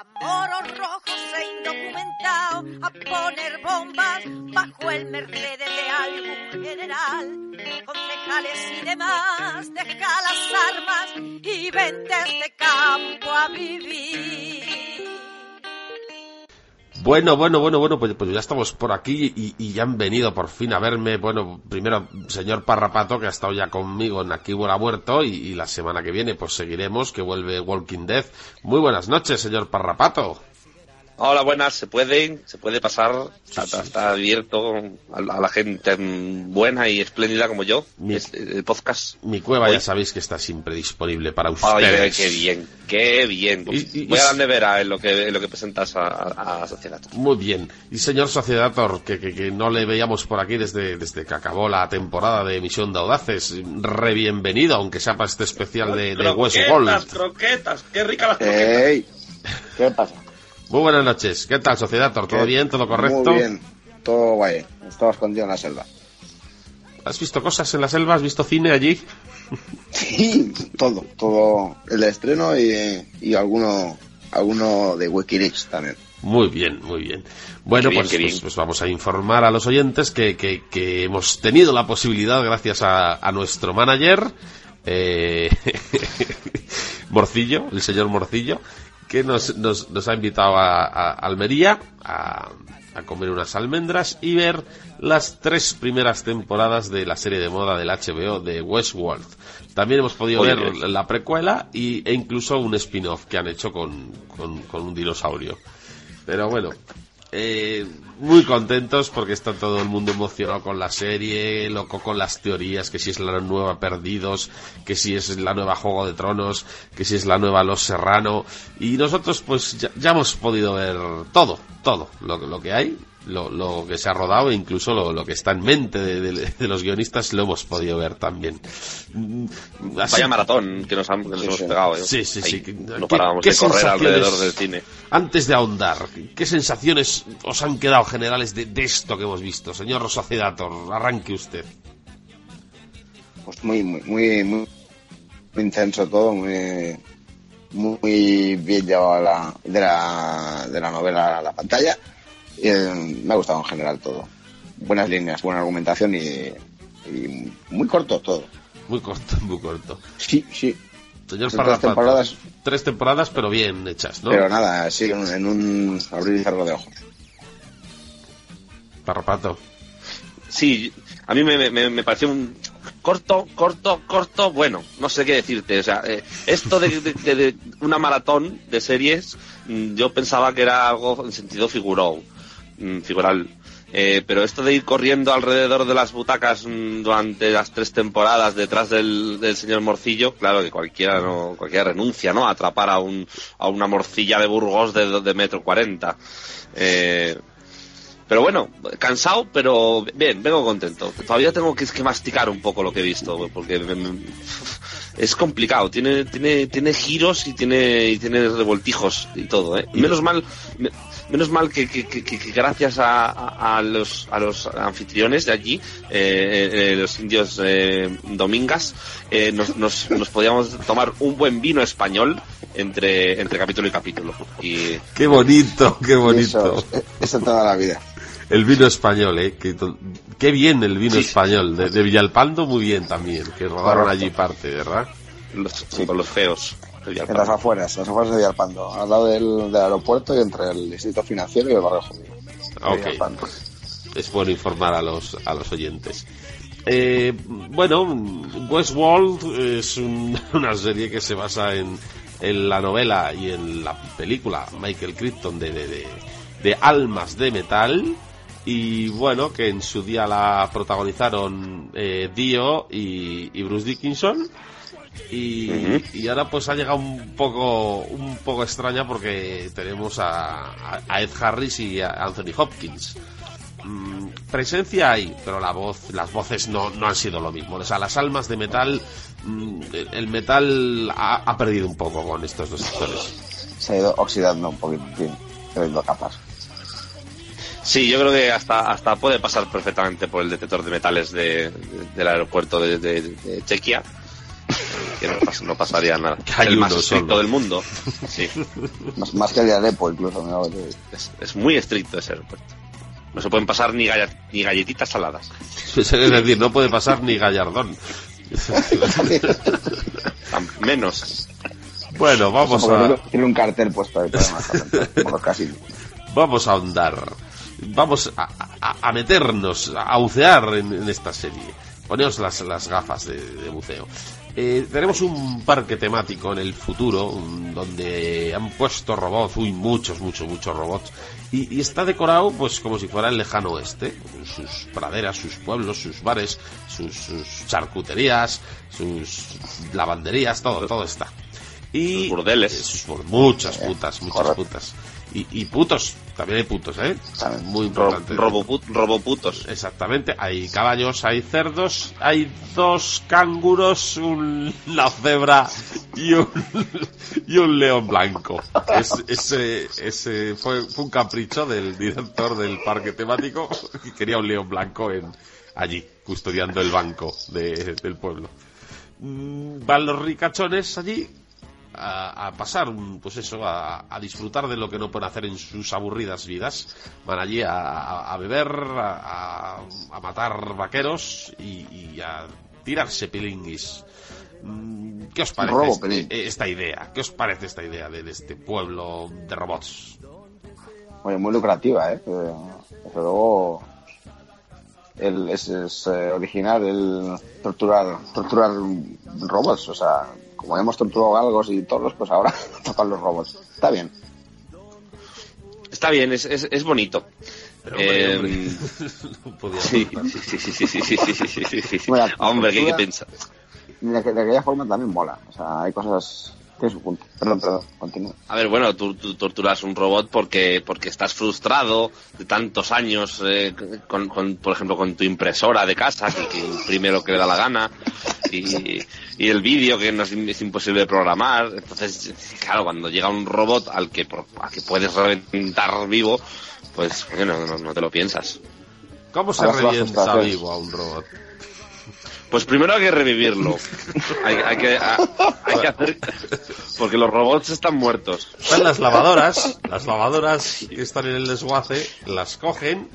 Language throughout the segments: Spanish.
a moros rojos e indocumentados a poner bombas bajo el Mercedes de algún general. Concejales y demás, deja las armas y vente a este campo a vivir. Bueno, bueno, bueno, bueno, pues, pues ya estamos por aquí y, ya han venido por fin a verme. Bueno, primero, señor Parrapato, que ha estado ya conmigo en Aquí Muerto, y, y la semana que viene pues seguiremos, que vuelve Walking Dead. Muy buenas noches, señor Parrapato. Hola, buenas, se puede, se puede pasar, está, está abierto a, la gente buena y espléndida como yo, Mi- es- el podcast. Mi cueva Oye. ya sabéis que está siempre disponible para ustedes. ay, qué bien, qué bien. Y- y- Voy y- a la nevera en lo que, en lo que presentas a, a, a Sociedad. Muy bien. Y señor Sociedator, que, que, que no le veíamos por aquí desde, desde que acabó la temporada de Emisión de Audaces, re bienvenido, aunque sea para este especial de, de Westworld. croquetas, qué ricas las croquetas. ¡Ey! ¿Qué pasa? Muy buenas noches. ¿Qué tal, Sociedator? ¿Todo ¿Qué? bien? ¿Todo correcto? Muy bien, todo guay. Estaba escondido en la selva. ¿Has visto cosas en la selva? ¿Has visto cine allí? Sí, todo, todo. El estreno y, y alguno, alguno de Wikileaks también. Muy bien, muy bien. Bueno, bien, pues, pues- pues vamos a informar a los oyentes que, que- que hemos tenido la posibilidad, gracias a, a nuestro manager, eh, Morcillo, el señor Morcillo, que nos, nos- nos ha invitado a, a Almería a, a comer unas almendras y ver las tres primeras temporadas de la serie de moda del HBO de Westworld. También hemos podido Oye, ver la precuela y, e incluso un spin-off que han hecho con, con- con un dinosaurio. Pero bueno, eh, muy contentos porque está todo el mundo emocionado con la serie, loco con las teorías, que si es la nueva Perdidos, que si es la nueva Juego de Tronos, que si es la nueva Los Serrano. Y nosotros pues ya, hemos podido ver todo, todo lo, lo que hay, lo, lo que se ha rodado e incluso lo, lo que está en mente de, de- de los guionistas lo hemos podido ver también. Mm, así- Vaya maratón que nos, han, que nos Sí, hemos sí. pegado. ¿eh? Sí, sí, Ahí, sí. ¿Qué- No parábamos qué de correr sensaciones- alrededor del cine. Antes de ahondar, ¿qué sensaciones os han quedado generales de, de esto que hemos visto? Señor Sociedator, arranque usted. Pues muy, muy, muy, muy, muy intenso todo, muy, muy bien llevado a la, de, la, de la novela a la pantalla. Y, eh, me ha gustado en general todo. Buenas líneas, buena argumentación y, y muy corto todo. Muy corto, muy corto. Sí, sí. Señor tres temporadas. Tres temporadas, pero bien hechas, ¿no? Pero nada, sí, en, en un abrir y cerrar de ojos. Parrapato. Sí, a mí me, me, me pareció un corto, corto, corto, bueno, no sé qué decirte. O sea, eh, esto de, de- de- de una maratón de series, mm, yo pensaba que era algo en sentido figurón, mm, figural. Eh, pero esto de ir corriendo alrededor de las butacas mm, durante las tres temporadas detrás del, señor Morcillo, claro que cualquiera no, cualquiera renuncia, ¿no? A atrapar a un, a una morcilla de Burgos de, metro cuarenta. Eh, pero bueno, cansado, pero bien, vengo contento. Todavía tengo que, masticar un poco lo que he visto, porque me- es complicado. Tiene, tiene, tiene giros y tiene, y tiene revoltijos y todo, ¿eh? Menos mal, me- menos mal que, que- que- que gracias a, a- a los, a los anfitriones de allí, eh, eh, los indios eh, domingas, eh, nos, nos, nos podíamos tomar un buen vino español entre, entre capítulo y capítulo. Y Qué bonito, qué bonito. Eso, eso toda la vida. El vino español, ¿eh? Qué, bien el vino Sí. español. De, de Villalpando, muy bien también. Que rodaron Correcto. allí parte, ¿verdad? los, con los feos. En las Villalpando. afueras, las afueras de Villalpando, al lado del, del aeropuerto y entre el distrito financiero y el barrio judío. de Ok. Villalpando. es bueno informar a los, a los oyentes. Eh, bueno, Westworld es un- una serie que se basa en, en la novela y en la película Michael Crichton de, de, de- de Almas de Metal. Y bueno, que en su día la protagonizaron eh, Dio y, y Bruce Dickinson. Y, y ahora pues ha llegado un poco un poco extraña porque tenemos a, a- Ed Harris y a Anthony Hopkins. Mm, presencia hay, pero la voz, las voces no, no han sido lo mismo. O sea, las almas de metal, mm, el metal ha, ha perdido un poco con estos dos actores. Se ha ido oxidando un poquitín, perdiendo capas. Sí, yo creo que hasta hasta puede pasar perfectamente por el detector de metales de, de- del aeropuerto de, de- de Chequia. que no, pas- no pasaría nada. Hay el más estricto solo. del mundo. Sí, Más, más que el de Alepo, incluso. digo. es, es muy estricto ese aeropuerto. No se pueden pasar ni, galla- ni galletitas saladas. Es decir, no puede pasar ni gallardón. Menos. Bueno, vamos a, tiene- un cartel puesto ahí, casinos. vamos a ahondar. Vamos a, a- a meternos, a bucear en, en esta serie. Poneos las, las gafas de, de buceo. Eh, tenemos un parque temático en el futuro donde han puesto robots, uy, muchos, muchos, muchos robots. Y, y está decorado pues como si fuera el lejano oeste. Sus praderas, sus pueblos, sus bares, sus, sus charcuterías, sus lavanderías, todo, todo está. Y Sus burdeles. eh, sus muchas putas, muchas putas. Y, y putos, también hay putos, ¿eh? También. Muy Ro- importante. roboput- roboputos. Exactamente, hay caballos, hay cerdos, hay dos canguros, un- una cebra y un, y un león blanco. Es- ese ese fue, fue un capricho del director del parque temático que quería un león blanco en, allí, custodiando el banco de- del pueblo. Mm, Van los ricachones allí a, a pasar, pues eso, a, a disfrutar de lo que no pueden hacer en sus aburridas vidas. Van allí a, beber, a, matar vaqueros y, y a tirarse pilinguis. Mm, ¿Qué os parece Robo este- eh, esta idea? ¿Qué os parece esta idea de, de este pueblo de robots? Oye, muy lucrativa, ¿eh? Eh, Desde luego, es, eh, original el torturar, torturar robots. O sea, como hemos torturado galgos y toros, pues ahora tocan los robots. Está bien. Está bien, es, es, es bonito. Pero, hombre, Eh, hombre, no podía Sí, sí, sí, sí, sí, sí, sí, sí, sí, sí, sí, sí. Bueno, Hombre, que hay que tortura- pensar. De, aqu- de aquella forma también mola. O sea, hay cosas... Tiene su punto. Perdón, perdón, continúa. A ver, bueno, tú, tú torturas un robot porque porque estás frustrado de tantos años, eh, con, con, por ejemplo, con tu impresora de casa, que, que imprime lo que le da la gana, y, y el vídeo que no es, es imposible de programar. Entonces, claro, cuando llega un robot al que, por- al que puedes reventar vivo, pues bueno, no, no te lo piensas. ¿Cómo se Ahora revienta vivo a un robot? Pues primero hay que revivirlo. hay, hay que, hay que hacer... Porque los robots están muertos. Están las lavadoras, las lavadoras que están en el desguace, las cogen,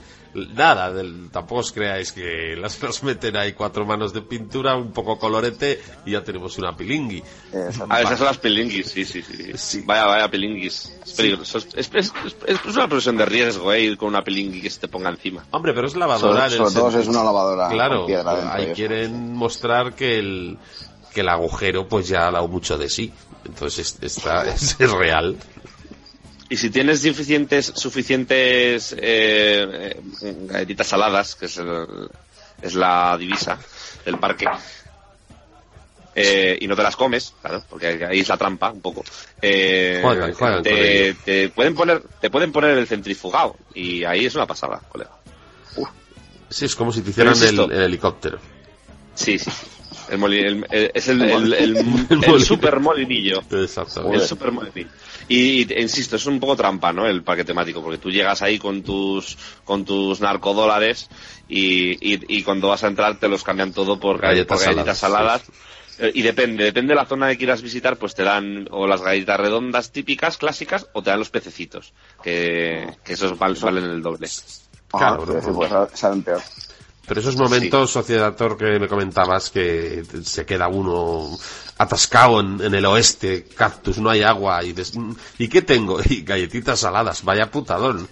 nada, del- tampoco os creáis que las, las meten ahí cuatro manos de pintura, un poco colorete y ya tenemos una pilingui. Esa- Ah, esas son las pilinguis, sí, sí, sí. Sí. Vaya, vaya pilinguis. Es peligroso. Es, es- es- es- es una profesión de riesgo, eh, ir con una pilingui que se te ponga encima. Hombre, pero es lavadora. sobre sobre todo es una lavadora Claro, ahí eso. quieren mostrar que el, que el agujero pues ya ha dado mucho de sí. Entonces es- está, es, es real. Y si tienes suficientes, suficientes eh, galletitas saladas, que es, el- es la divisa del parque, eh, y no te las comes, claro, porque ahí es la trampa un poco. Eh, Juegan, juegan con te, te pueden poner, te pueden poner el centrifugado y ahí es una pasada, colega. Sí, es como si te hicieran el, helicóptero. Sí, sí. El moli- el- el- es el, el, super molinillo. Exactamente. El super molinillo. Y, y, insisto, es un poco trampa, ¿no? El parque temático, porque tú llegas ahí con tus con tus narcodólares y, y, y cuando vas a entrar te los cambian todo por, gall- Galletas por saladas, saladas. Eh, Y depende, depende de la zona que quieras visitar, pues te dan o las galletas redondas típicas, clásicas, o te dan los pececitos, que, que esos val- valen el doble. Claro, sí, no. pues sal- salen peor. Pero esos momentos, sociedator, que me comentabas, que se queda uno atascado en, en el oeste, cactus, no hay agua, y dices, "Mm, ¿y qué tengo? Y galletitas saladas, vaya putadón.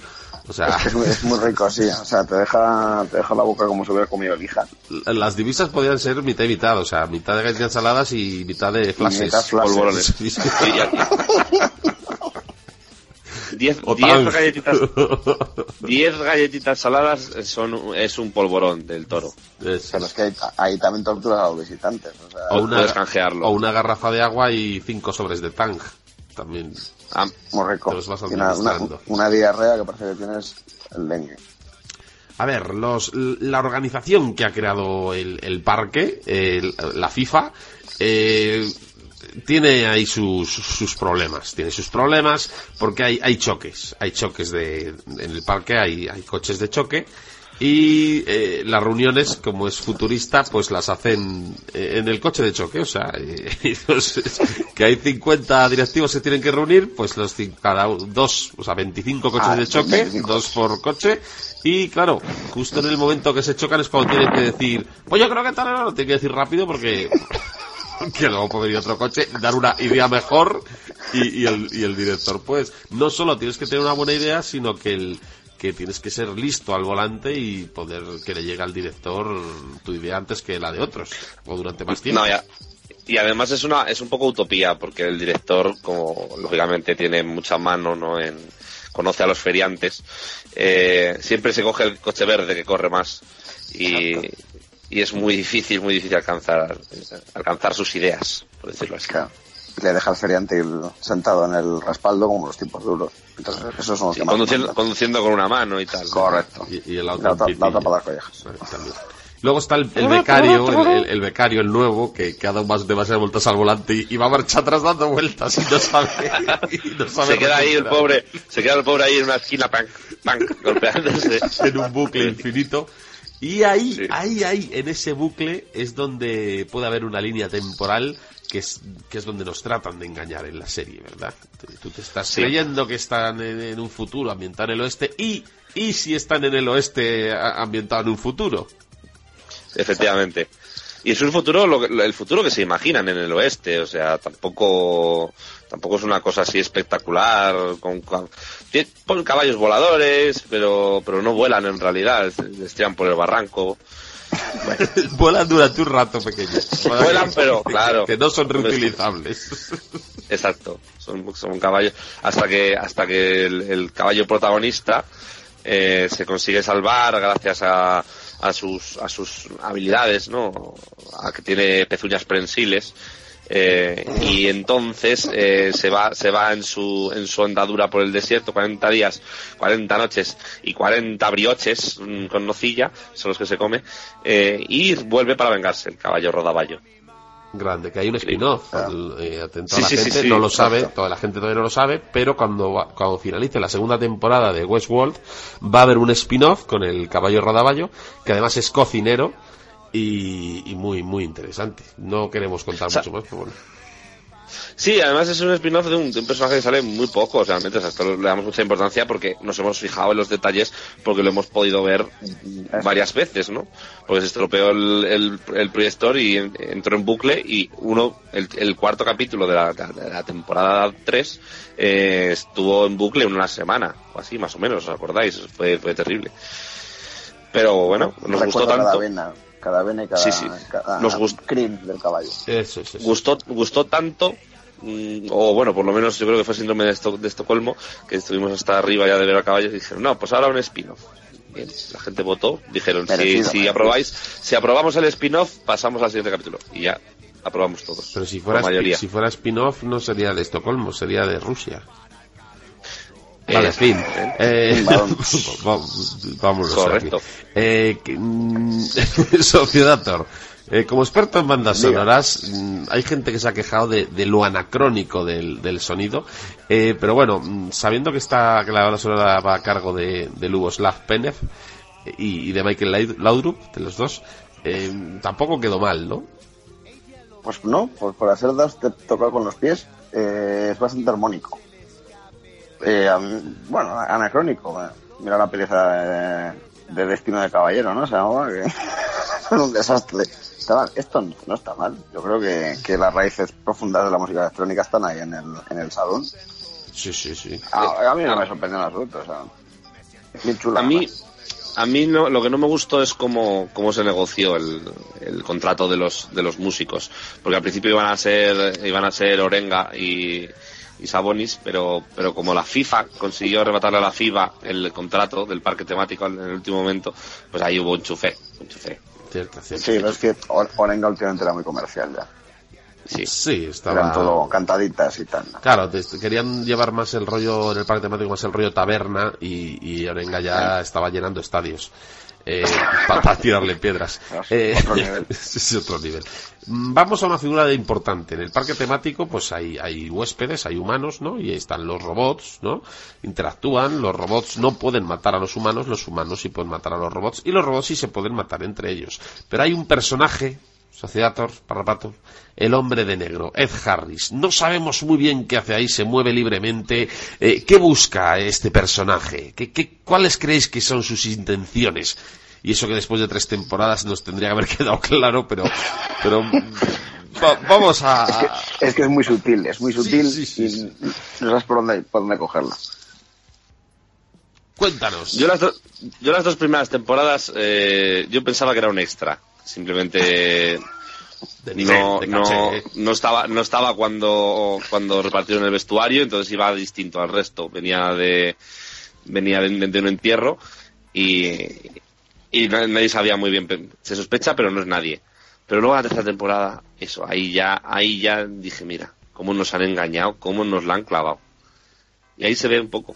O sea, Es muy, es muy rico, sí. O sea, te deja, te deja la boca como si hubiera comido lija. las divisas podían ser mitad y mitad, o sea, mitad de galletas saladas y mitad de flashes. mitad flashes. Polvorones. Sí, sí. Sí, ya- Diez, O diez Tang. galletitas, diez galletitas saladas son, es un polvorón del toro. Es- Pero es que ahí, ahí también torturas a los visitantes. O sea, o, una, puedes canjearlo. o una garrafa de agua y cinco sobres de tang. También. Ah, muy rico. te los vas Y una, una, administrando. una diarrea que parece que tienes el dengue. A ver, los, la organización que ha creado el, el parque, el- la FIFA, eh, tiene ahí sus, sus problemas. Tiene sus problemas porque hay, hay choques. Hay choques de, en el parque, hay, hay coches de choque Y eh, las reuniones, como es futurista, pues las hacen eh, en el coche de choque. O sea, eh, entonces, que hay 50 directivos que tienen que reunir, pues los cada dos, o sea, 25 coches Ah, de choque, 25. dos por coche. Y claro, justo en el momento que se chocan es cuando tienen que decir, pues yo creo que tal, no, tienen que decir rápido porque que luego puede ir otro coche, dar una idea mejor y, y el, y el director, pues, no solo tienes que tener una buena idea, sino que el que tienes que ser listo al volante y poder que le llegue al director tu idea antes que la de otros, o durante más tiempo. No, ya. Y además es una es un poco utopía porque el director, como lógicamente tiene mucha mano, no en conoce a los feriantes, eh, siempre se coge el coche verde que corre más y, y es muy difícil, muy difícil alcanzar alcanzar sus ideas, por decirlo así. Claro. Le deja al feriante el- sentado en el respaldo como los tiempos duros. Entonces, esos son los Sí, que conduciendo, conduciendo con una mano y tal. Correcto. Y, y el La en la otra pitillo. para las collejas. También. Luego está el, el becario, el, el- el becario, el nuevo, que, que ha dado más demasiadas vueltas al volante y, y va a marcha atrás dando vueltas y no sabe. y no sabe Se queda ahí el pobre, se queda el pobre ahí en una esquina, pan, pan, golpeándose. en un bucle infinito. Y ahí, Sí. ahí, ahí, en ese bucle es donde puede haber una línea temporal que es, que es donde nos tratan de engañar en la serie, ¿verdad? Tú- te estás Sí. creyendo que están en, en un futuro ambientado en el oeste y, y si están en el oeste a- ambientado en un futuro. Efectivamente. Y es un futuro, lo el futuro que se imaginan en el oeste, o sea, tampoco, tampoco es una cosa así espectacular, con, con- ponen caballos voladores, pero, pero no vuelan en realidad, les tiran por el barranco. Vuelan durante un rato pequeño. Vuelan, pero, claro. Que no son reutilizables. Exacto, son, son caballos, hasta que, hasta que el, el caballo protagonista eh, se consigue salvar gracias a, a sus, a sus habilidades, ¿no? A que tiene pezuñas prensiles. Eh, y entonces eh, se va se va en su en su andadura por el desierto 40 días 40 noches y 40 brioches mm, con nocilla son los que se come eh, y vuelve para vengarse el caballo rodaballo Grande, que hay un spin-off. eh, atento a la sí, gente, sí, no lo sabe, exacto. toda la gente todavía no lo sabe, pero cuando, va- cuando finalice la segunda temporada de Westworld va a haber un spin-off con el caballo rodaballo, que además es cocinero y, y muy, muy interesante. No queremos contar Sa- mucho más, pero bueno. Sí, además es un spin-off de un, de un personaje que sale muy poco, realmente, o sea, esto le damos mucha importancia porque nos hemos fijado en los detalles porque lo hemos podido ver varias veces, ¿no? Porque se estropeó el, el, el proyector y en- entró en bucle y uno, el, el cuarto capítulo de la, de la temporada 3 eh, estuvo en bucle una semana, o así, más o menos, ¿os acordáis? Fue, fue terrible. Pero bueno, nos Recuerdo gustó tanto. Cada vena y cada, Sí, sí. cada Nos gust- crin del caballo. Eso es eso. gustó gustó tanto mm, o bueno por lo menos yo creo que fue síndrome de, Esto- de Estocolmo que estuvimos hasta arriba ya de ver a caballos y dijeron no pues ahora un spin-off Bien, la gente votó dijeron si, si aprobáis si aprobamos el spin-off pasamos al siguiente capítulo y ya aprobamos todos Pero si fuera, si fuera spin-off no sería de Estocolmo, sería de Rusia. Eh, Vale, fin. Eh, Vamos. vamos, vámonos Correcto. Eh, que, mm, Sociodator, eh, como experto en bandas Diga. sonoras, mm, hay gente que se ha quejado de, de lo anacrónico del, del sonido, eh, pero bueno, mm, sabiendo que está que la banda sonora va a cargo de, de Luboslav Penev eh, y, y de Michael Laud- Laudrup, de los dos, eh, tampoco quedó mal, ¿no? Pues no, pues por hacer das te tocar con los pies eh, es bastante armónico. Eh, bueno, anacrónico. Mira la pieza de, de Destino de Caballero, ¿no? Se llamaba que es un desastre. Está mal. Esto no, no está mal. Yo creo que, que las raíces profundas de la música electrónica están ahí en el, en el salón. Sí, sí, sí. A, a mí no me sorprendió en absoluto. O sea, es bien chula. a mí además. a mí no, lo que no me gustó es cómo, cómo se negoció el, el contrato de los, de los músicos. Porque al principio iban a ser, iban a ser Orenga y, y Sabonis, pero, pero como la FIFA consiguió arrebatarle a la FIBA el contrato del parque temático en el último momento, pues ahí hubo un chufé, un chufé. Cierto, cierto. Sí, pero es que Or- Orenga últimamente era muy comercial ya. Sí. Sí, estaba... Eran todo cantaditas y tal. Claro, te- te querían llevar más el rollo en el parque temático, más el rollo taberna y, y Orenga ya estaba llenando estadios. Eh, para tirarle piedras. Eh, Otro nivel. es otro nivel. Vamos a una figura de importante. En el parque temático, pues hay, hay huéspedes, hay humanos, ¿no? Y ahí están los robots, ¿no? Interactúan, los robots no pueden matar a los humanos, los humanos sí pueden matar a los robots, y los robots sí se pueden matar entre ellos. Pero hay un personaje, Sociedator, Parrapato, el hombre de negro, Ed Harris. No sabemos muy bien qué hace ahí, se mueve libremente. Eh, ¿Qué busca este personaje? ¿Qué, qué, ¿Cuáles creéis que son sus intenciones? Y eso que después de tres temporadas nos tendría que haber quedado claro, pero, pero va- vamos a... Es que es muy sutil, es muy sutil sí, sí, sí. y no sabes por dónde, por dónde cogerlo. Cuéntanos. Yo las, do- yo las dos primeras temporadas eh, yo pensaba que era un extra. Simplemente de nivel, no, de no, estaba no estaba cuando cuando repartieron el vestuario, entonces iba distinto al resto. Venía de venía de, de un entierro y, y na- nadie sabía muy bien. Se sospecha, pero no es nadie. Pero luego la tercera temporada, eso, ahí ya ahí ya dije, mira, cómo nos han engañado, cómo nos la han clavado. Y ahí se ve un poco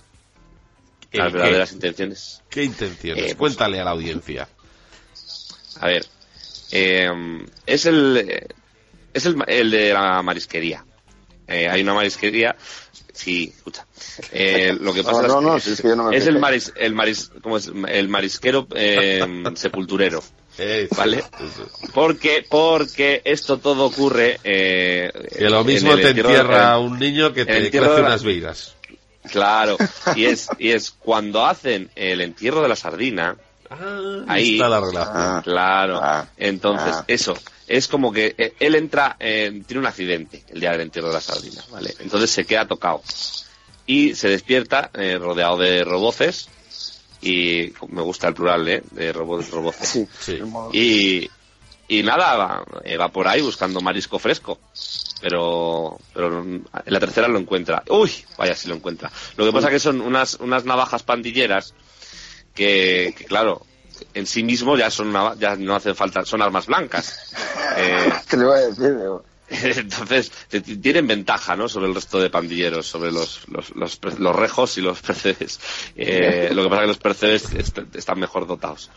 ¿El las verdaderas intenciones. ¿Qué intenciones? Eh, pues- Cuéntale a la audiencia. A ver, eh, es el es el, el de la marisquería. Eh, hay una marisquería. Sí, escucha. Eh, lo que pasa No, no, es, no, que si es que yo no me es fijé. el maris, el maris, ¿cómo es? El marisquero eh, sepulturero, ¿vale? Porque porque esto todo ocurre. Eh, Que lo en mismo el te entierra en- un niño que te de la- unas vigas. Claro, y es y es cuando hacen el entierro de la sardina. Ah, Ahí. está la relación. Ah, Claro. Ah, Entonces, ah. eso. Es como que eh, él entra, eh, tiene un accidente el día del entierro de la sardina, ¿vale? Entonces se queda tocado. Y se despierta eh, rodeado de roboces. Y me gusta el plural, ¿eh? De robots, roboces. Sí, Y, y nada, va, eh, va por ahí buscando marisco fresco. Pero, pero en la tercera lo encuentra. Uy, vaya si lo encuentra. Lo que pasa que son unas, unas navajas pandilleras que, que, claro, en sí mismo ya son una- ya no hacen falta, son armas blancas. Eh, Te lo iba a decir, digo, entonces, t- tienen ventaja, ¿no? Sobre el resto de pandilleros, sobre los, los, los, los rejos y los percebes. Eh, lo que pasa es que los percebes est- están mejor dotados.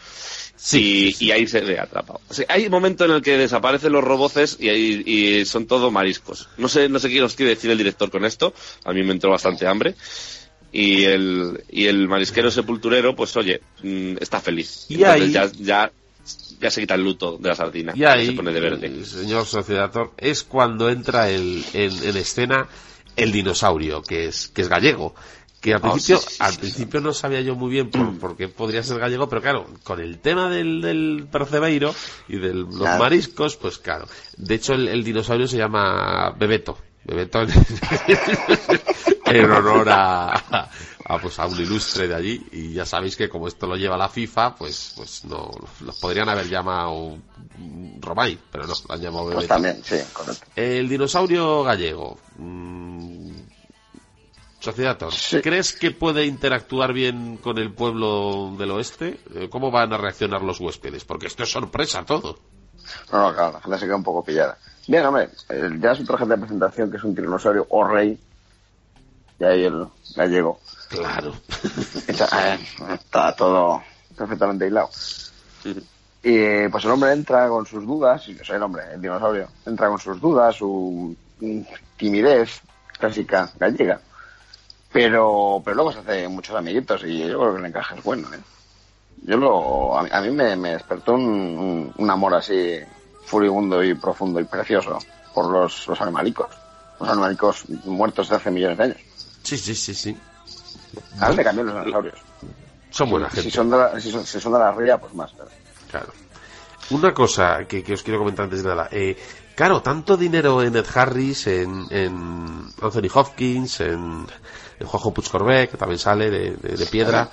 Sí, y, y ahí se ve atrapado. O sea, hay un momento en el que desaparecen los roboces y, ahí- y son todo mariscos. No sé, no sé qué nos quiere decir el director con esto. A mí me entró bastante hambre. Y el, y el marisquero sepulturero, pues oye, mm, está feliz. Y ahí- ya, ya, ya se quita el luto de la sardina. Y ahí, se pone de verde. señor Sociedator, es cuando entra el, en, en escena el dinosaurio, que es, que es gallego. Que al Oh, principio, sí, sí, sí, al sí, principio no sabía yo muy bien por, por qué podría ser gallego, pero claro, con el tema del, del percebeiro y de los Claro. mariscos, pues claro. De hecho, el, el dinosaurio se llama Bebeto. Bebeto en, honor a, a, pues a un ilustre de allí. Y ya sabéis que como esto lo lleva la FIFA, pues, pues no, los podrían haber llamado Romay, pero no, lo han llamado Pues Bebeto. también, sí, correcto. El dinosaurio gallego. mm, Sociedator, Sí. ¿crees que puede interactuar bien con el pueblo del oeste? Eh, ¿Cómo van a reaccionar los huéspedes? Porque esto es sorpresa todo. No, no, claro, la gente se queda un poco pillada. Bien, hombre, ya su traje de presentación, que es un tiranosaurio o rey, y ahí el gallego. Claro. Está, eh, está todo perfectamente hilado. Y pues el hombre entra con sus dudas, o sea, el hombre, el dinosaurio, entra con sus dudas, su mm, timidez clásica gallega. Pero, pero luego se hace muchos amiguitos y yo creo que el encaje es bueno, ¿eh? Yo lo, a, mí- a mí me, me despertó un, un- un amor así furibundo y profundo y precioso por los, los animalicos. Los animalicos muertos de hace millones de años. Sí, sí, sí, sí. Ahora me cambian los dinosaurios. Son buena Si gente. son de la, si son, si son de la ría, pues más. Claro. Una cosa que, que os quiero comentar antes de nada. Eh, claro, tanto dinero en Ed Harris, en, en Anthony Hopkins, en, en Juanjo Puigcorbet, que también sale de, de- de piedra.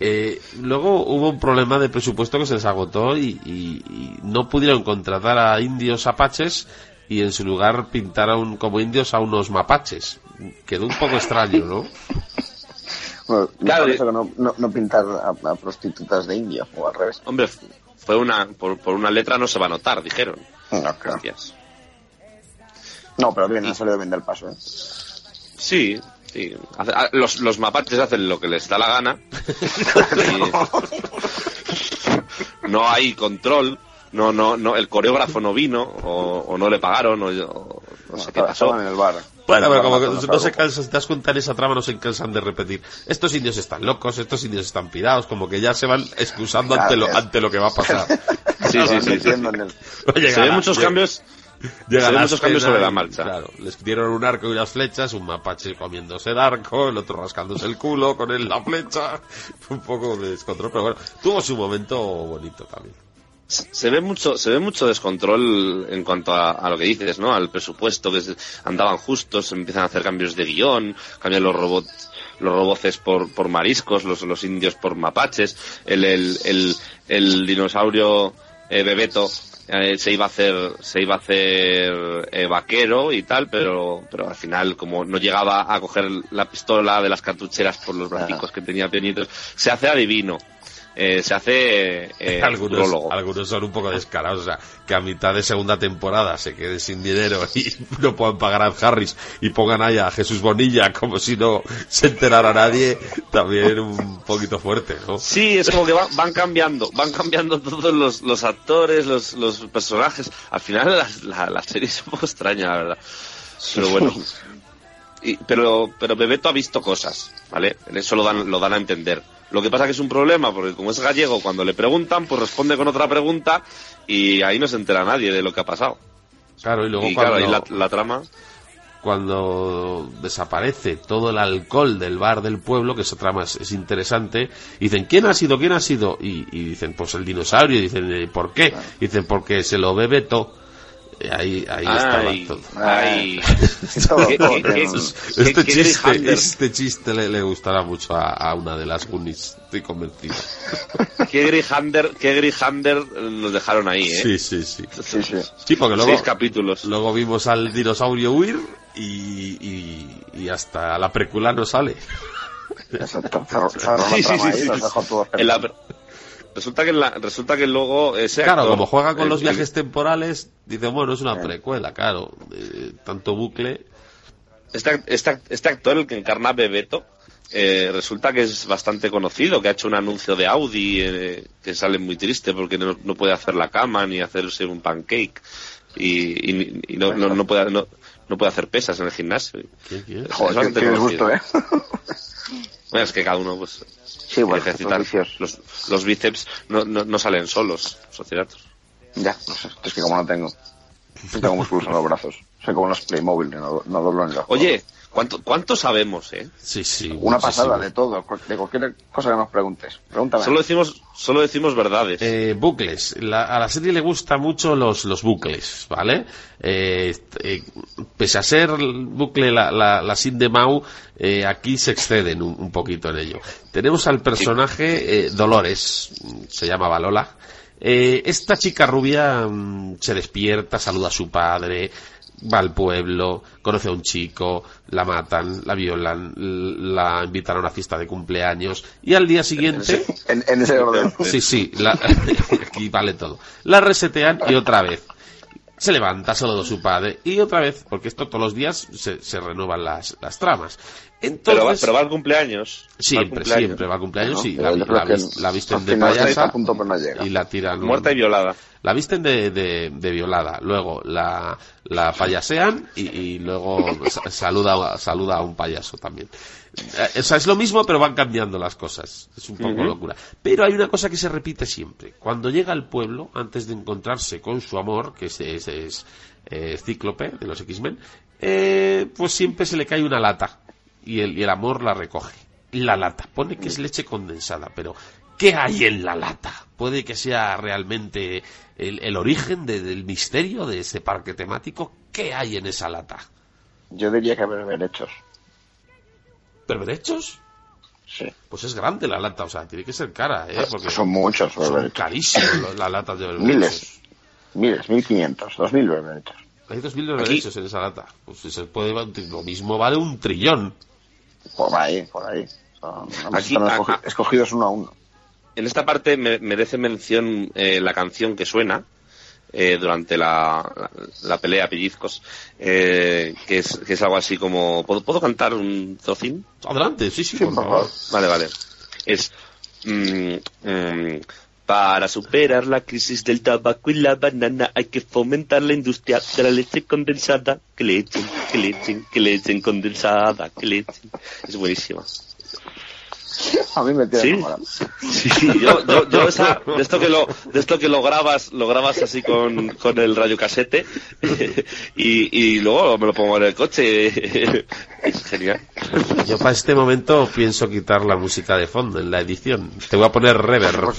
Eh, luego hubo un problema de presupuesto que se les agotó y, y- y no pudieron contratar a indios apaches y en su lugar pintaron como indios a unos mapaches. Quedó un poco extraño, ¿no? Bueno, Claro, eso que no, no, no pintar a, a prostitutas de India, o al revés. Hombre, fue una, por, por una letra no se va a notar, dijeron. No, claro. Gracias. No, pero bien, han salido bien del paso, ¿eh? Sí, sí. Los, los mapaches hacen lo que les da la gana. no hay control, no, no, no, el coreógrafo no vino, o, o no le pagaron, o, o no sé qué pasó. En el bar. Bueno, pero como que no se cansan, si te das cuenta en esa trama, no se cansan de repetir. Estos indios están locos, estos indios están pirados, como que ya se van excusando ante lo, ante lo que va a pasar. Sí, sí, sí, sí. El- Llega Se ven muchos cambios, llega se ven la muchos cambios sobre la y, marcha. Claro, les dieron un arco y unas flechas, un mapache comiéndose el arco, el otro rascándose el culo con él la flecha. Fue un poco de descontrol, pero bueno, tuvo su momento bonito también. se ve mucho se ve mucho descontrol en cuanto a, a lo que dices no al presupuesto que andaban justos empiezan a hacer cambios de guion cambian los robots los roboces por, por mariscos los, los indios por mapaches el el, el, el dinosaurio eh, Bebeto eh, se iba a hacer se iba a hacer eh, vaquero y tal pero pero al final como no llegaba a coger la pistola de las cartucheras por los bracicos que tenía pequeñitos se hace adivino eh, se hace eh, algunos, algunos son un poco descarados, o sea, que a mitad de segunda temporada se quede sin dinero y no puedan pagar a Harris y pongan ahí a Jesús Bonilla como si no se enterara nadie, también un poquito fuerte, ¿no? Sí, es como que van, van cambiando, van cambiando todos los, los actores, los, los personajes. Al final la, la, la serie es un poco extraña, la verdad. Pero bueno. Y- pero, pero Bebeto ha visto cosas, ¿vale? Eso lo dan, lo dan a entender. Lo que pasa que es un problema, porque como es gallego, cuando le preguntan, pues responde con otra pregunta y ahí no se entera nadie de lo que ha pasado. Claro, y luego y claro, cuando, ahí la, la trama... cuando desaparece todo el alcohol del bar del pueblo, que esa trama es, es interesante, dicen, ¿quién ha sido? ¿quién ha sido? Y, y dicen, pues el dinosaurio, y dicen, "Eh, ¿por qué? Dicen, porque se lo bebe todo. Ahí, ahí estaba Ay, todo. ay. Todo- ¿Qué- todo qué- tiene qué- un- Este chiste, este chiste le, le gustará mucho a, a una de las Goonies, estoy convencido. Qué Grihander, qué Grihander nos dejaron ahí, ¿eh? Sí, sí, sí. Sí, sí. Sí, porque luego, Seis capítulos. luego vimos al dinosaurio huir y, y, y hasta la precuela no sale. Cerró la Sí, sí, sí, sí, resulta que en la- resulta que luego ese Claro, actor, como juega con el- los el- viajes temporales, dicen, bueno, es una precuela, claro. eh, tanto bucle. este, este- este actor el que encarna a Bebeto eh, resulta que es bastante conocido que ha hecho un anuncio de Audi eh, que sale muy triste porque no, no puede hacer la cama ni hacerse un pancake y, y- y no, no, no puede no, no puede hacer pesas en el gimnasio ¿Qué, qué? Es Joder, qué, bastante qué conocido. disgusto, ¿eh? Bueno, es que cada uno pues Sí, bueno, los los, bíceps no, no, no salen solos sociedatos Ya, no sé, es que como no tengo. No tengo músculos en los brazos. Soy como los Playmobil, no, no doblo en oye ¿cuánto, cuánto sabemos eh Sí, sí. Una muchísimo. pasada de todo, de cualquier cosa que nos preguntes. Pregúntame. solo decimos solo decimos verdades Eh, bucles. La- a la serie le gustan mucho los, los bucles, ¿vale? Eh, eh, pese a ser el bucle la, la, la Sin de Mau, eh, aquí se exceden un, un poquito en ello. Tenemos al personaje eh, Dolores, se llama Lola. Eh, esta chica rubia mm, se despierta, saluda a su padre, va al pueblo, conoce a un chico, la matan, la violan, la invitan a una fiesta de cumpleaños y al día siguiente... En, en ese orden. Sí, sí, la- aquí vale todo. La resetean y otra vez. Se levanta, saluda a su padre y otra vez, porque esto todos los días se, se renuevan las, las tramas. Pero, va, Entonces, pero va al cumpleaños al siempre, cumpleaños. siempre va a cumpleaños ¿no? y la, la visten al de payasa a punto, pero no llega. y la tiran. muerta y violada La visten de, de, de violada, luego la, la payasean y, y luego sa- saluda, saluda a un payaso también. Eh, O sea, es lo mismo, pero van cambiando las cosas. Es un poco locura. Pero hay una cosa que se repite siempre. Cuando llega al pueblo, antes de encontrarse con su amor, que es, es, es, eh, Cíclope de los X-Men, eh, pues siempre se le cae una lata y el, y el amor la recoge. La lata. Pone que es leche condensada, pero ¿qué hay en la lata? Puede que sea realmente el, el origen de- del misterio de ese parque temático. ¿Qué hay en esa lata? Yo diría que haber derechos. ¿Berberechos? Sí. Pues es grande la lata, o sea, tiene que ser cara, ¿eh? Porque Son muchos son berberechos. carísimos las latas de berberechos. Miles. Miles, mil quinientos, dos mil berberechos. Hay dos mil berberechos en esa lata. Pues se puede, lo mismo vale un trillón. Por ahí, por ahí. Son, Aquí, están a- escogi- a- escogidos uno a uno. En esta parte me- merece mención eh, la canción que suena eh, durante la, la, la pelea a pellizcos, eh, que, es, que es algo así como... ¿Puedo, ¿puedo cantar un trocín? Adelante, sí, sí, Sí, por por favor. favor. Vale, vale. Es... mm, mm, Para superar la crisis del tabaco y la banana hay que fomentar la industria de la leche condensada. Que le echen, que le echen, que le echen condensada, que le echen. Es buenísima. A mí me tiene ¿Sí? enamorado. Sí, yo, yo, yo esa, de esto que lo, de esto que lo grabas, lo grabas así con, con el radio casete y, y luego me lo pongo en el coche. Es genial. Yo para este momento pienso quitar la música de fondo en la edición. Te voy a poner reverb.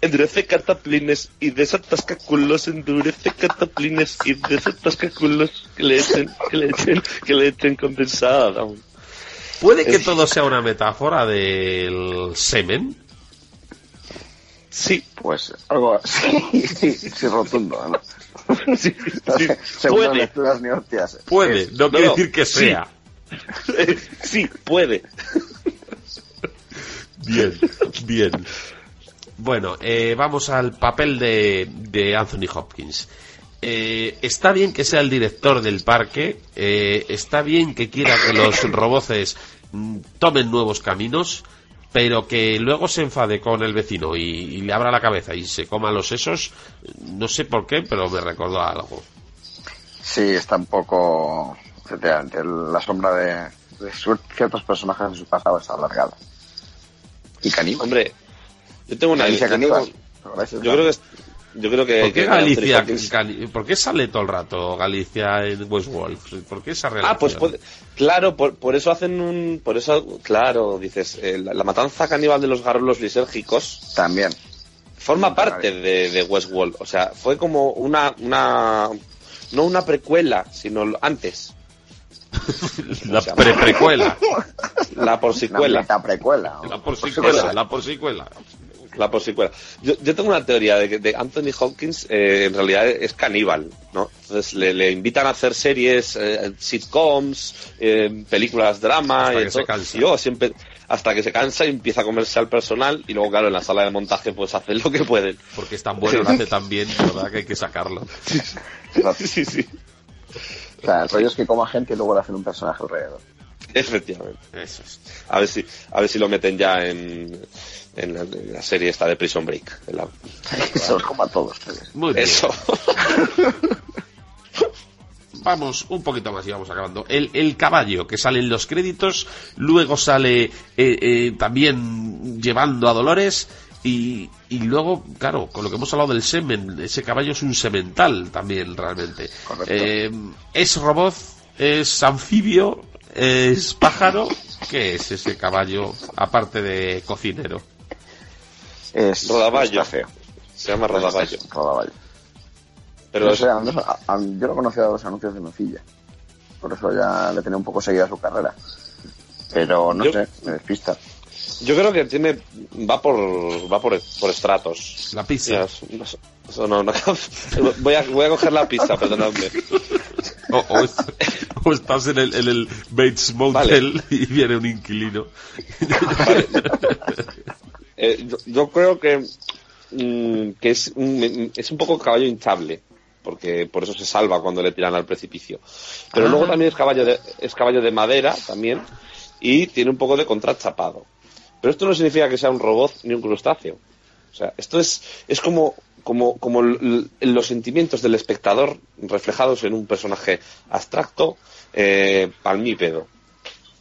Endurece cataplines y desatasca culos, endurece cataplines y desatasca culos, que le echen, que le echen, que le echen condensada. ¿Puede que todo sea una metáfora del semen? Sí, Pues algo así, sí, sí, rotundo, ¿no? sí, sí, según puede, lecturas ni hostias. Puede, no no, quiere no, decir que sí. sea. sí, puede. Bien, bien. Bueno, eh, vamos al papel de, de Anthony Hopkins. Eh, está bien que sea el director del parque, eh, está bien que quiera que los roboces mm, tomen nuevos caminos, pero que luego se enfade con el vecino y, y le abra la cabeza y se coma los sesos, no sé por qué, pero me recordó a algo. Sí, está un poco, efectivamente, la sombra de, ciertos personajes de su pasado está alargada. Y caníbal. Hombre, yo tengo una yo, tengo- yo creo que yo creo que ¿Por qué que Galicia, Gali- ¿por qué sale todo el rato Galicia en Westworld? ¿Por qué esa relación? Ah, pues puede- claro, por, por eso hacen un, por eso, claro, dices, eh, la, la matanza caníbal de los garrolos lisérgicos También. forma parte de, de Westworld, o sea, fue como una, una, no una precuela, sino antes, la pre-precuela. la por Una secuela. meta precuela. La por secuela, la por secuela. La posicuela. Yo, yo tengo una teoría de que de Anthony Hopkins eh, en realidad es caníbal, ¿no? Entonces le, le invitan a hacer series, eh, sitcoms, eh, películas drama, Hasta y que todo. se cansa. Y luego siempre hasta que se cansa y empieza a comerse al personal y luego claro en la sala de montaje pues hacen lo que pueden. Porque es tan bueno, lo hace tan bien, ¿verdad? Que hay que sacarlo. Sí, sí, O sea, el rollo es que coma gente y luego le hacen un personaje alrededor. Efectivamente. Eso es. A ver si a ver si lo meten ya en, en, la, en la serie esta de Prison Break. en la- Se los coma a todos. Muy bien. Eso. Vamos un poquito más y vamos acabando. El, el caballo que sale en los créditos, luego sale eh, eh, también llevando a Dolores y, y luego, claro, con lo que hemos hablado del semen, ese caballo es un semental también realmente. Eh, es robot, es anfibio, es pájaro. ¿Qué es ese caballo aparte de cocinero? Es Rodaballo. feo. Se llama Rodaballo. Rodaballo. Pero no sé, a- a- a- yo lo conocía de los anuncios de Nocilla. Por eso ya le tenía un poco seguida su carrera. Pero no Yo- sé, me despista. Yo creo que tiene va por va por, por estratos. La pizza. Ya, eso- no, no- voy a voy a coger la pizza, perdonadme. O, o es- o estás en el, en el Bates Motel y viene un inquilino. Eh, yo, yo creo que mm, que es un, es un poco caballo hinchable, porque por eso se salva cuando le tiran al precipicio. Pero Ah. luego también es caballo de es caballo de madera también y tiene un poco de contrachapado. Pero esto no significa que sea un robot ni un crustáceo. O sea, esto es, es como, como, como los sentimientos del espectador reflejados en un personaje abstracto, eh, palmípedo.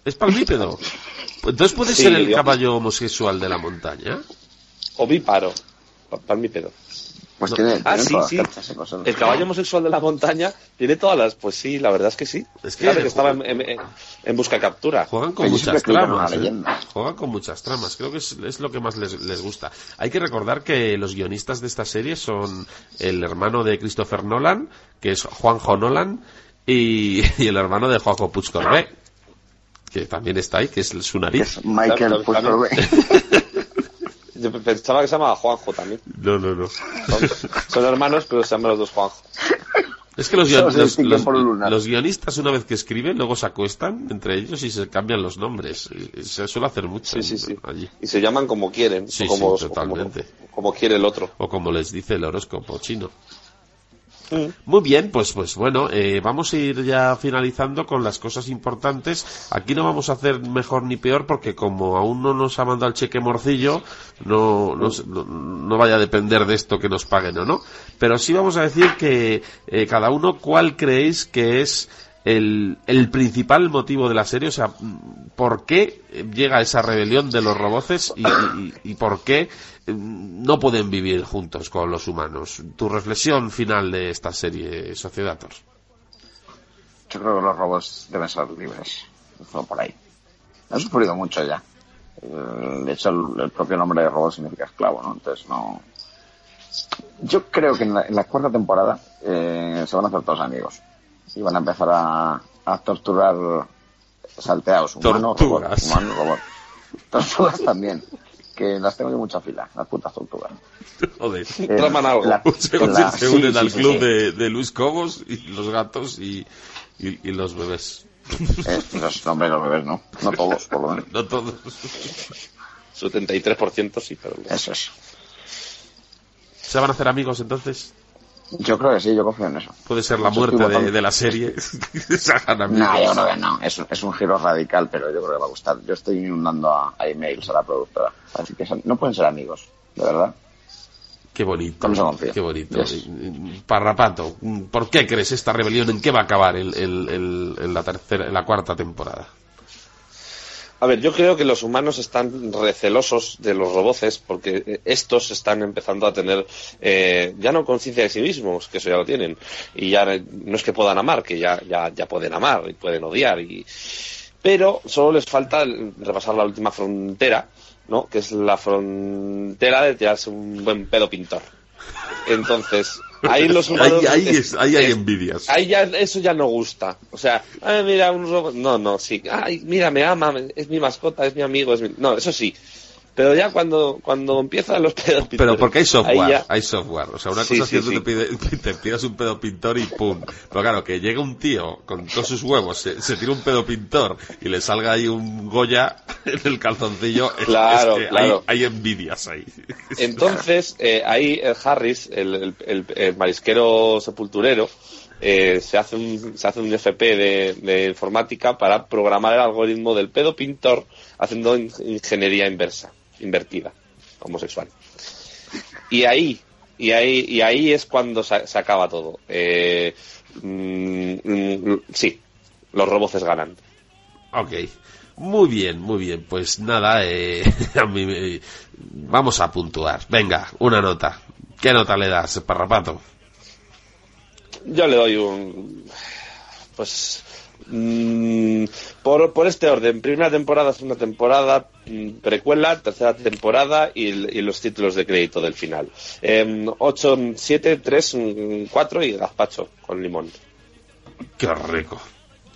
¿Es palmípedo? Entonces puede Sí, ser el caballo homosexual de la montaña. Ovíparo. pa- Palmípedo. Pues No. tiene, Ah, tiene sí, todas sí. ¿eh? El caballo homosexual de la montaña tiene todas las. Pues sí, la verdad es que sí. Es que- Fíjate que estaba en, en- en busca captura. Juegan con muchas tramas. ¿eh? Juegan con muchas tramas. Creo que es, es lo que más les, les gusta. Hay que recordar que los guionistas de esta serie son el hermano de Christopher Nolan, que es Juanjo Nolan, y, y el hermano de Juanjo Puig que también está ahí, que es su nariz. es Michael Claro, claro. Yo pensaba que se llamaba Juanjo también. No, no, no. Son, son hermanos, pero se llaman los dos Juanjo. Es que los, guion- los- guionistas una vez que escriben, luego se acuestan entre ellos y se cambian los nombres. Se suele hacer mucho Sí, sí, sí. allí. Y se llaman como quieren. Sí, o como, sí, o como- totalmente. como quiere el otro. O como les dice el horóscopo chino. Muy bien, pues, pues bueno, eh, vamos a ir ya finalizando con las cosas importantes. Aquí no vamos a hacer mejor ni peor porque como aún no nos ha mandado el cheque morcillo, no, no, no- no vaya a depender de esto que nos paguen o no. Pero sí vamos a decir que eh, cada uno cuál creéis que es el, el principal motivo de la serie, o sea, ¿por qué llega esa rebelión de los roboces y, y- por qué mm, no pueden vivir juntos con los humanos? Tu reflexión final de esta serie, Sociedator. Yo creo que los robots deben ser libres. Por ahí. Han sufrido mucho ya. Eh, De hecho, el, el propio nombre de robot significa esclavo, ¿no? Entonces, no. Yo creo que en la, en la cuarta temporada eh, se van a hacer todos amigos. Y van a empezar a, a torturar salteados, humanos, Tortugas. robots, humanos, robots. Tortugas también. Que las tengo yo mucha fila, las putas tortugas. Joder. Eh, Traman algo. la- Se, la- se sí, unen sí, al sí, club sí. De, de Luis Cobos y los gatos y, y, y los bebés. Eh, los nombres de los bebés, ¿no? No todos, por lo menos. No todos. 73% sí, pero... Eso es. ¿Se van a hacer amigos entonces? Yo creo que sí, yo confío en eso. Puede ser la muerte de, la serie. No, yo creo que no. Es, un- es un giro radical, pero yo creo que va a gustar. Yo estoy inundando a, a emails a la productora. Así que son- no pueden ser amigos, de verdad. Qué bonito. Qué bonito. Yes. Parrapato, ¿por qué crees esta rebelión? ¿En qué va a acabar el- el- la tercera, la cuarta temporada? A ver, yo creo que los humanos están recelosos de los roboces porque eh, estos están empezando a tener eh, ya no conciencia de sí mismos, que eso ya lo tienen, y ya eh, no es que puedan amar, que ya, ya, ya pueden amar y pueden odiar, y... pero solo les falta repasar la última frontera, ¿no? Que es la frontera de tirarse un buen pedo pintor. Entonces, ahí los humanos... Ahí, ahí es- es- ahí hay es- envidias. Ahí ya, eso ya no gusta. O sea, ay, mira, un robot. No, no, sí. Ay, mira, me ama, es mi mascota, es mi amigo, es mi... No, eso sí. Pero ya cuando, cuando empiezan los pedos Pero porque hay software, ya- hay software. O sea, una Sí, cosa sí, es que sí. tú te, te pidas un pedo pintor y pum. Pero claro, que llegue un tío con todos sus huevos, se, se tira un pedo pintor y le salga ahí un Goya en el calzoncillo. es- Claro, es que claro. Hay, hay envidias ahí. Entonces, eh, ahí el Harris, el, el- el- el marisquero sepulturero, eh, se, hace un, se hace un FP de, de informática para programar el algoritmo del pedo pintor haciendo in- ingeniería inversa, invertida, homosexual. Y ahí, y ahí, y ahí es cuando se, se acaba todo. Eh, mm, mm, sí, los roboces ganan. Ok. Muy bien, muy bien. Pues nada, eh, a mí me- vamos a puntuar. Venga, una nota. ¿Qué nota le das, Parrapato? Yo le doy un. Pues. mm, por, por este orden: primera temporada, segunda temporada, mm, precuela, tercera temporada y, los títulos de crédito del final. 8, 7, 3, 4 y gazpacho con limón. Qué rico.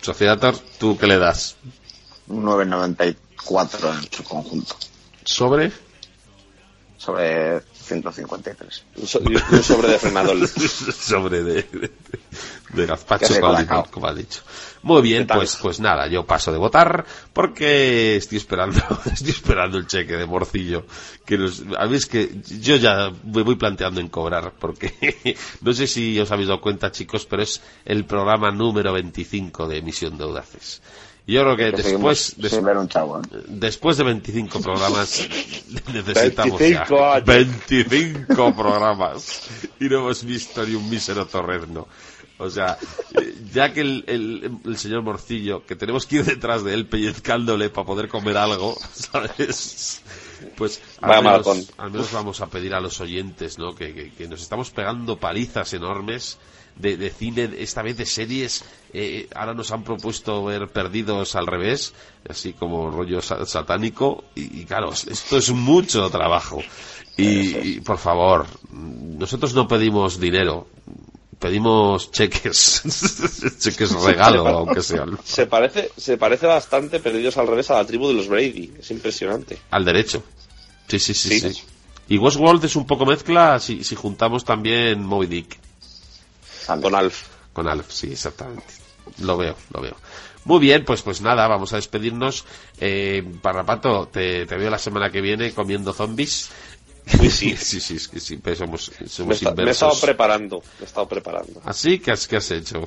Sociedator, ¿tú qué le das? Un 994 en su conjunto. ¿Sobre? Sobre 153. Un so- un sobre de frenador. sobre de, de, de gazpacho colacao. limón, como ha dicho. Muy bien, pues, pues nada, yo paso de votar porque estoy esperando, estoy esperando el cheque de morcillo. Que nos, a mí es que yo ya me voy planteando en cobrar porque no sé si os habéis dado cuenta, chicos, pero es el programa número 25 de Emisión de Audaces. Yo creo que Que después, seguimos des- sin ver un chavo. ¿eh? después de 25 programas necesitamos 25 ya años. 25 programas y no hemos visto ni un mísero torrezno. O sea, eh, ya que el, el- el señor Morcillo, que tenemos que ir detrás de él pellizcándole para poder comer algo, ¿sabes? Pues al menos, maratón. al menos vamos a pedir a los oyentes, ¿no? Que, que- que nos estamos pegando palizas enormes de, de cine, esta vez de series. eh, ahora nos han propuesto ver Perdidos al revés, así como rollo sa- satánico. Y, y claro, esto es mucho trabajo. Y, y, por favor, nosotros no pedimos dinero, pedimos cheques, cheques regalo, aunque sean Se parece, se parece bastante, perdidos al revés, a la tribu de los Brady. Es impresionante. al derecho. Sí, sí, sí, Sí. sí. Y Westworld es un poco mezcla si, si juntamos también Moby Dick. Con Alf. Con Alf, sí, exactamente. Lo veo, lo veo. Muy bien, pues pues nada, vamos a despedirnos. Eh, Parrapato, te, te veo la semana que viene comiendo zombies. Uy, sí. sí, sí, es que sí, pero somos, Me, somos está- me he inversos. estado preparando, me he estado preparando. Así que has, ¿qué has hecho?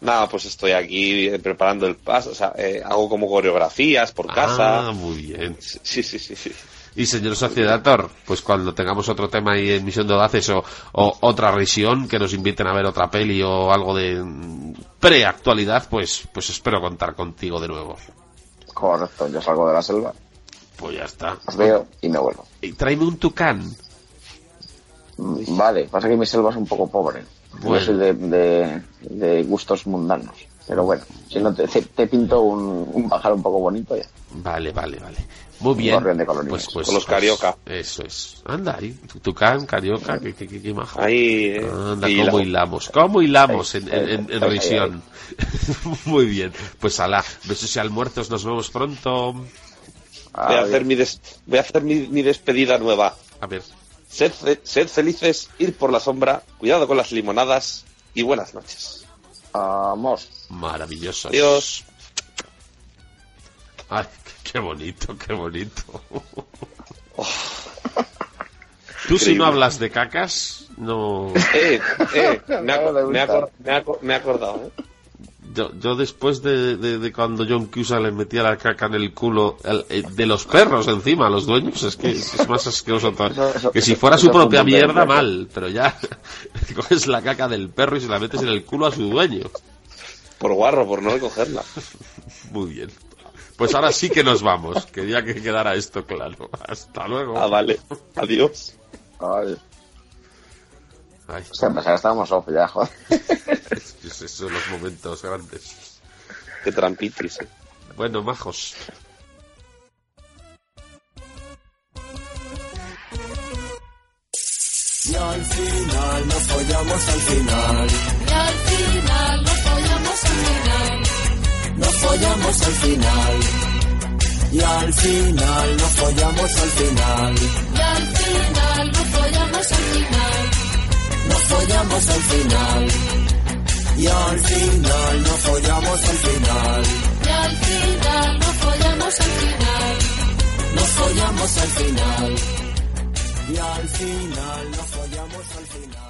Nada, pues estoy aquí eh, preparando el paso, o sea, eh, hago como coreografías por casa. Ah, muy bien. Sí, sí, sí, sí. Y señor Sociedator, pues cuando tengamos otro tema ahí en Misión de Audaces o, o otra revisión, que nos inviten a ver otra peli o algo de preactualidad, pues, pues espero contar contigo de nuevo. Correcto, yo salgo de la selva, Pues ya está. os veo y me vuelvo. Y tráeme un tucán. Mm, Vale, pasa que mi selva es un poco pobre. Bueno. Yo soy de, de, de gustos mundanos. Pero bueno, si no te, te- pinto un, un pájaro un poco bonito ya. Vale, vale, vale. Muy bien. de. Pues, pues, Con los pues, carioca. Eso es. Anda ahí. tu- Tucán, carioca, que, que, que, que majo. Ahí, eh, Anda, y cómo la- hilamos, cómo hilamos en, en, en- en Ahí, ahí, revisión. Muy bien. Pues alá, besos y almuerzos, nos vemos pronto. Voy a Ah, hacer, mi, des- voy a hacer mi, mi despedida nueva. A ver. Sed, fe- sed felices, ir por la sombra, cuidado con las limonadas y buenas noches. Vamos. Maravilloso. Adiós. Ay, qué bonito, qué bonito. Tú si no hablas de cacas, no... Eh, eh, me he acordado, ¿eh? Yo, yo después de, de- de cuando John Cusa le metía la caca en el culo el- eh, de los perros encima, a los dueños, es que es más asqueroso todo. Eso- eso- que si fuera su propia mierda, mal, pero ya coges la caca del perro y se la metes en el culo a su dueño. Por guarro, por no recogerla. Muy bien. Pues ahora sí que nos vamos, quería que quedara esto claro. Hasta luego. Ah, vale. Adiós. Ay, Ay, hostia, pensaba que estábamos off ya, joder. es son los momentos grandes. Qué trampitis, eh. Bueno, majos. Y al final nos follamos al final. Y al final nos follamos al final. Nos follamos al final. Y al final nos follamos al final. Y al final nos follamos al final. Nos follamos al final. Y al final nos follamos al final. Y al final nos follamos al final. Nos follamos al final. Y al final nos follamos al final.